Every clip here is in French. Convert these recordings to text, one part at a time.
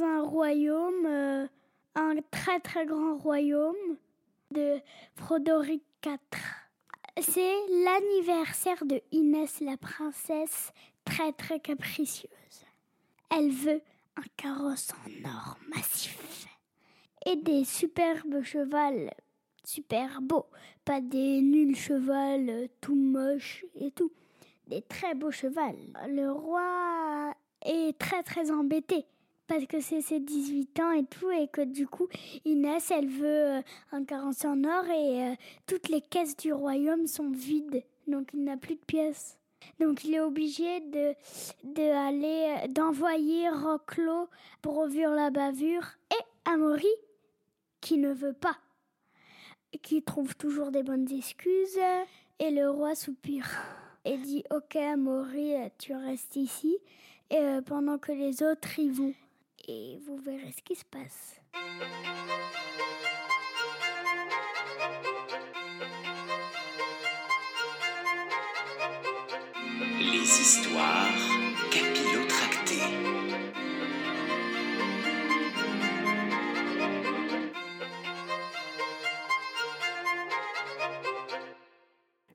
un royaume, euh, un très très grand royaume de Frodoric IV. C'est l'anniversaire de Inès la princesse, très très capricieuse. Elle veut un carrosse en or massif et des superbes chevals super beaux, pas des nuls chevals tout moches et tout, des très beaux chevals. Le roi est très très embêté parce que c'est ses 18 ans et tout et que du coup Inès elle veut euh, un carrosse en or et euh, toutes les caisses du royaume sont vides donc il n'a plus de pièces. Donc il est obligé de, de aller d'envoyer Roclo pour ouvrir la bavure et Amaury qui ne veut pas, qui trouve toujours des bonnes excuses et le roi soupire et dit Ok, Amaury, tu restes ici et euh, pendant que les autres y vont et vous verrez ce qui se passe. Les histoires capillotractées.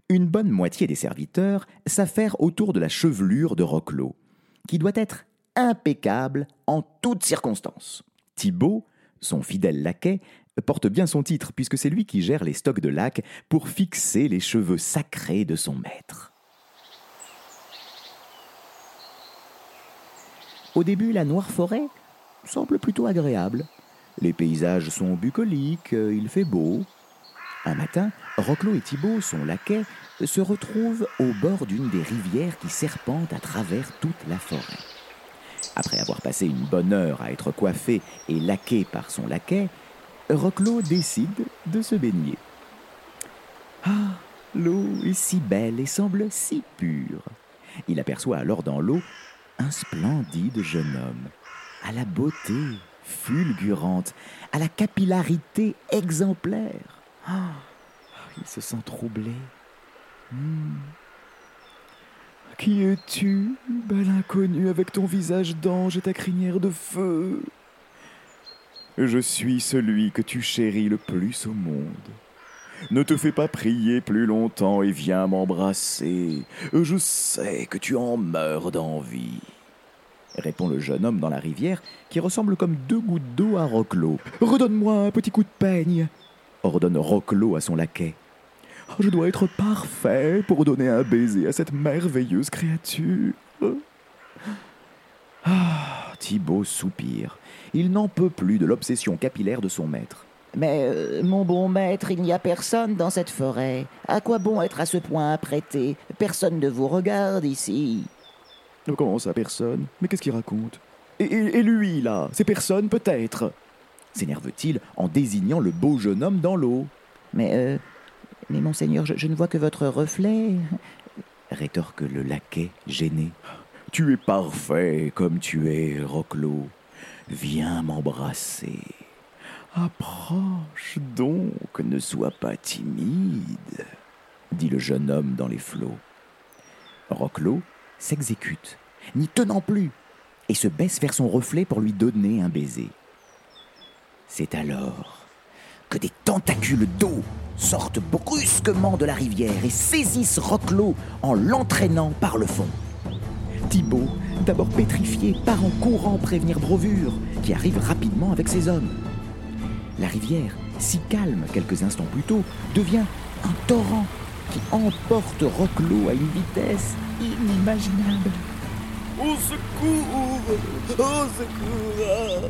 Une bonne moitié des serviteurs s'affairent autour de la chevelure de Roclo, qui doit être impeccable en toutes circonstances. Thibaut, son fidèle laquais, porte bien son titre puisque c'est lui qui gère les stocks de lac pour fixer les cheveux sacrés de son maître. Au début, la noire forêt semble plutôt agréable. Les paysages sont bucoliques, euh, il fait beau. Un matin, Roclo et Thibaut, son laquais, se retrouvent au bord d'une des rivières qui serpentent à travers toute la forêt. Après avoir passé une bonne heure à être coiffé et laqué par son laquais, Roclo décide de se baigner. Ah, l'eau est si belle et semble si pure. Il aperçoit alors dans l'eau un splendide jeune homme, à la beauté fulgurante, à la capillarité exemplaire. Ah, il se sent troublé. Hmm. Qui es-tu, bel inconnu, avec ton visage d'ange et ta crinière de feu? Je suis celui que tu chéris le plus au monde. Ne te fais pas prier plus longtemps et viens m'embrasser. Je sais que tu en meurs d'envie. Répond le jeune homme dans la rivière, qui ressemble comme deux gouttes d'eau à Roclo. Redonne-moi un petit coup de peigne, ordonne Roclo à son laquais. Je dois être parfait pour donner un baiser à cette merveilleuse créature. Ah, Thibaut soupire. Il n'en peut plus de l'obsession capillaire de son maître. Mais, euh, mon bon maître, il n'y a personne dans cette forêt. À quoi bon être à ce point apprêté? Personne ne vous regarde ici. Comment ça, personne? Mais qu'est-ce qu'il raconte? Et, et- et lui, là C'est personne, peut-être? S'énerve-t-il en désignant le beau jeune homme dans l'eau. Mais, euh, mais monseigneur, je, ne vois que votre reflet. rétorque le laquais gêné. Tu es parfait comme tu es, Roclo. Viens m'embrasser. Approche donc, ne sois pas timide, dit le jeune homme dans les flots. Roclo s'exécute, n'y tenant plus, et se baisse vers son reflet pour lui donner un baiser. C'est alors que des tentacules d'eau sortent brusquement de la rivière et saisissent Roclo en l'entraînant par le fond. Thibaut, d'abord pétrifié, part en courant prévenir Brovure, qui arrive rapidement avec ses hommes. La rivière, si calme quelques instants plus tôt, devient un torrent qui emporte Roclo à une vitesse inimaginable. Au secours Au secours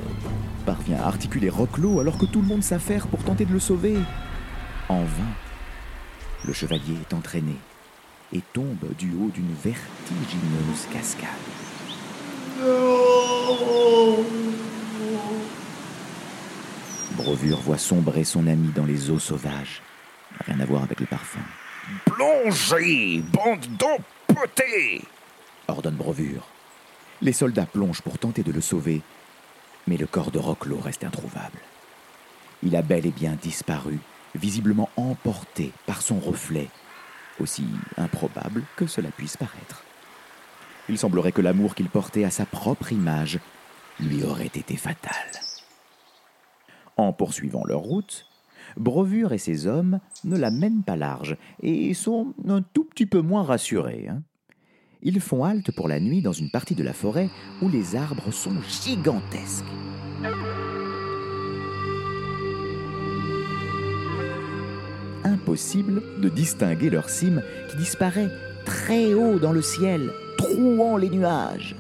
Parvient à articuler Roclo alors que tout le monde s'affaire pour tenter de le sauver. En vain. Le chevalier est entraîné et tombe du haut d'une vertigineuse cascade. Brovure voit sombrer son ami dans les eaux sauvages. Rien à voir avec le parfum. Plongez, bande d'empotés ordonne Brovure. Les soldats plongent pour tenter de le sauver, mais le corps de Roclo reste introuvable. Il a bel et bien disparu, visiblement emporté par son reflet, aussi improbable que cela puisse paraître. Il semblerait que l'amour qu'il portait à sa propre image lui aurait été fatale. En poursuivant leur route, Brevure et ses hommes ne la mènent pas large et sont un tout petit peu moins rassurés. hein. Ils font halte pour la nuit dans une partie de la forêt où les arbres sont gigantesques. Impossible de distinguer leur cime qui disparaît très haut dans le ciel, trouant les nuages.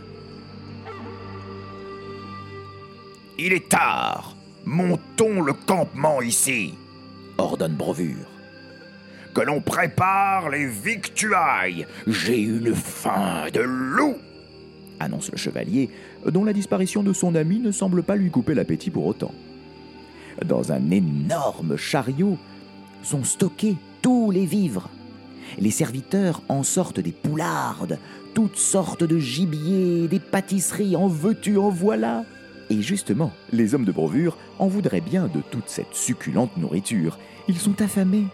Il est tard. Montons le campement ici. ordonne Brevure. Que l'on prépare les victuailles. J'ai une faim de loup. annonce le chevalier, dont la disparition de son ami ne semble pas lui couper l'appétit pour autant. Dans un énorme chariot sont stockés tous les vivres. Les serviteurs en sortent des poulardes, toutes sortes de gibier, des pâtisseries, en veux-tu, en voilà. Et justement, les hommes de Brevure en voudraient bien de toute cette succulente nourriture. Ils sont affamés.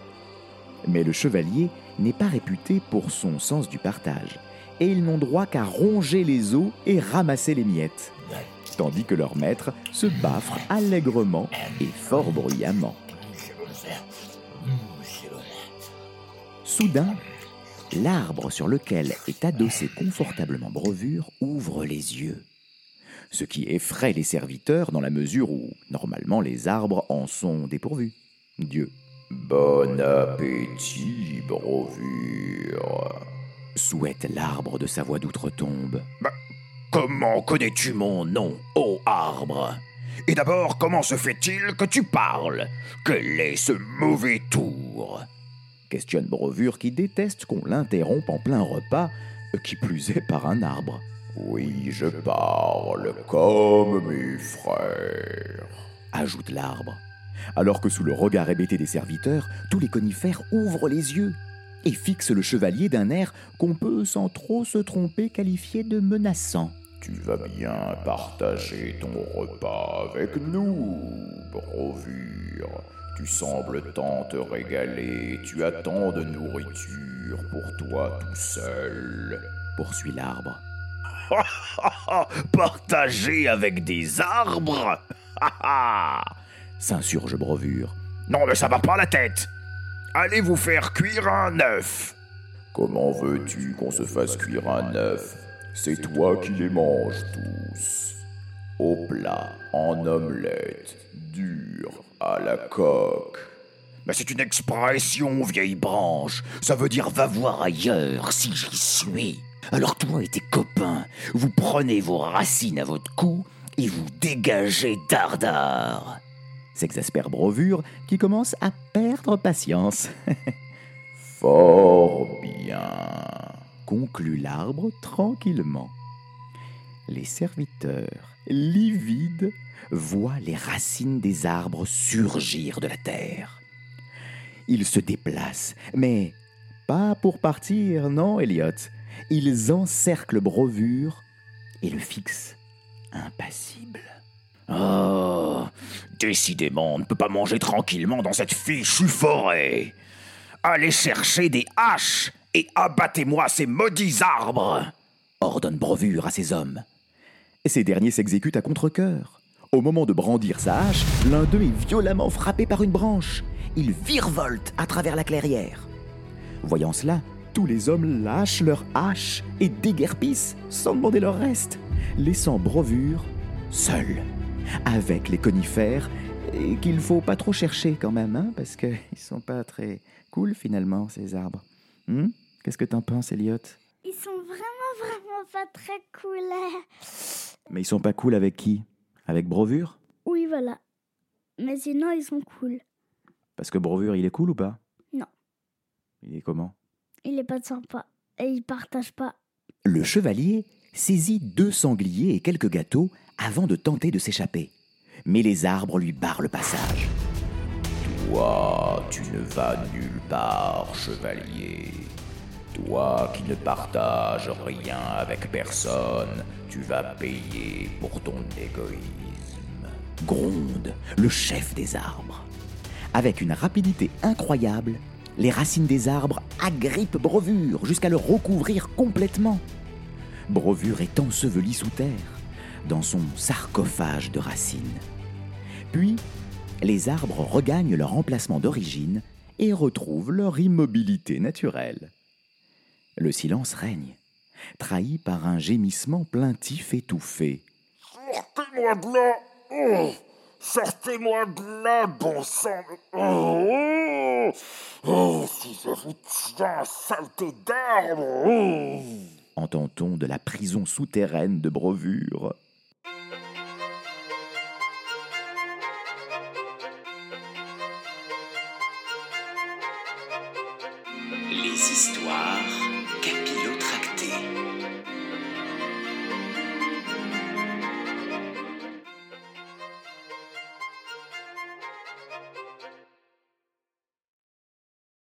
Mais le chevalier n'est pas réputé pour son sens du partage, et ils n'ont droit qu'à ronger les os et ramasser les miettes, tandis que leur maître se baffre allègrement et fort bruyamment. Soudain, l'arbre sur lequel est adossé confortablement Brevure ouvre les yeux, ce qui effraie les serviteurs dans la mesure où, normalement, les arbres en sont dépourvus. Dieu Bon appétit, Brovure. souhaite l'arbre de sa voix d'outre-tombe. Comment connais-tu mon nom, ô arbre? Et d'abord, comment se fait-il que tu parles? Quel est ce mauvais tour? Questionne Brevure qui déteste qu'on l'interrompe en plein repas, qui plus est par un arbre. Oui, je parle comme mes frères. ajoute l'arbre. Alors que sous le regard hébété des serviteurs, tous les conifères ouvrent les yeux et fixent le chevalier d'un air qu'on peut sans trop se tromper qualifier de menaçant. Tu vas bien partager ton repas avec nous, Brovure. Tu sembles tant te régaler, tu as tant de nourriture pour toi tout seul. Poursuit l'arbre. Partager avec des arbres? S'insurge Brevure. Non, mais ça va pas la tête. Allez vous faire cuire un œuf. Comment veux-tu qu'on se fasse cuire un œuf? C'est toi qui les manges tous. Au plat, en omelette, dur, à la coque. Mais c'est une expression, vieille branche. Ça veut dire va voir ailleurs si j'y suis. Alors toi et tes copains, vous prenez vos racines à votre cou et vous dégagez dardard. S'exaspère Brevure qui commence à perdre patience. Fort bien. conclut l'arbre tranquillement. Les serviteurs, livides, voient les racines des arbres surgir de la terre. Ils se déplacent, mais pas pour partir, non, Elliot. Ils encerclent Brevure et le fixent impassible. Oh, décidément, on ne peut pas manger tranquillement dans cette fichue forêt. Allez chercher des haches et abattez-moi ces maudits arbres. ordonne Brevure à ses hommes. Ces derniers s'exécutent à contre-cœur. Au moment de brandir sa hache, l'un d'eux est violemment frappé par une branche. Il virevolte à travers la clairière. Voyant cela, tous les hommes lâchent leur hache et déguerpissent sans demander leur reste, laissant Brevure seul avec les conifères et qu'il faut pas trop chercher quand même, hein, parce qu'ils sont pas très cool finalement ces arbres. Hmm? Qu'est-ce que t'en penses, Elliot Ils sont vraiment, vraiment pas très cool. Mais ils sont pas cool avec qui? Avec Brevure Oui, voilà. Mais sinon, ils sont cool. Parce que Brevure, il est cool ou pas? Non. Il est comment? Il est pas sympa. Et il partage pas. Le chevalier saisit deux sangliers et quelques gâteaux avant de tenter de s'échapper. Mais les arbres lui barrent le passage. Toi, tu ne vas nulle part, chevalier. Toi qui ne partages rien avec personne, tu vas payer pour ton égoïsme. Gronde le chef des arbres. Avec une rapidité incroyable, les racines des arbres agrippent Brevure jusqu'à le recouvrir complètement. Brevure est enseveli sous terre. Dans son sarcophage de racines. Puis, les arbres regagnent leur emplacement d'origine et retrouvent leur immobilité naturelle. Le silence règne, trahi par un gémissement plaintif étouffé. Sortez-moi de là oh, Sortez-moi de là, bon sang oh, oh, Si je vous tiens, saleté d'arbre oh. Entend-on de la prison souterraine de Brevure Les histoires capillo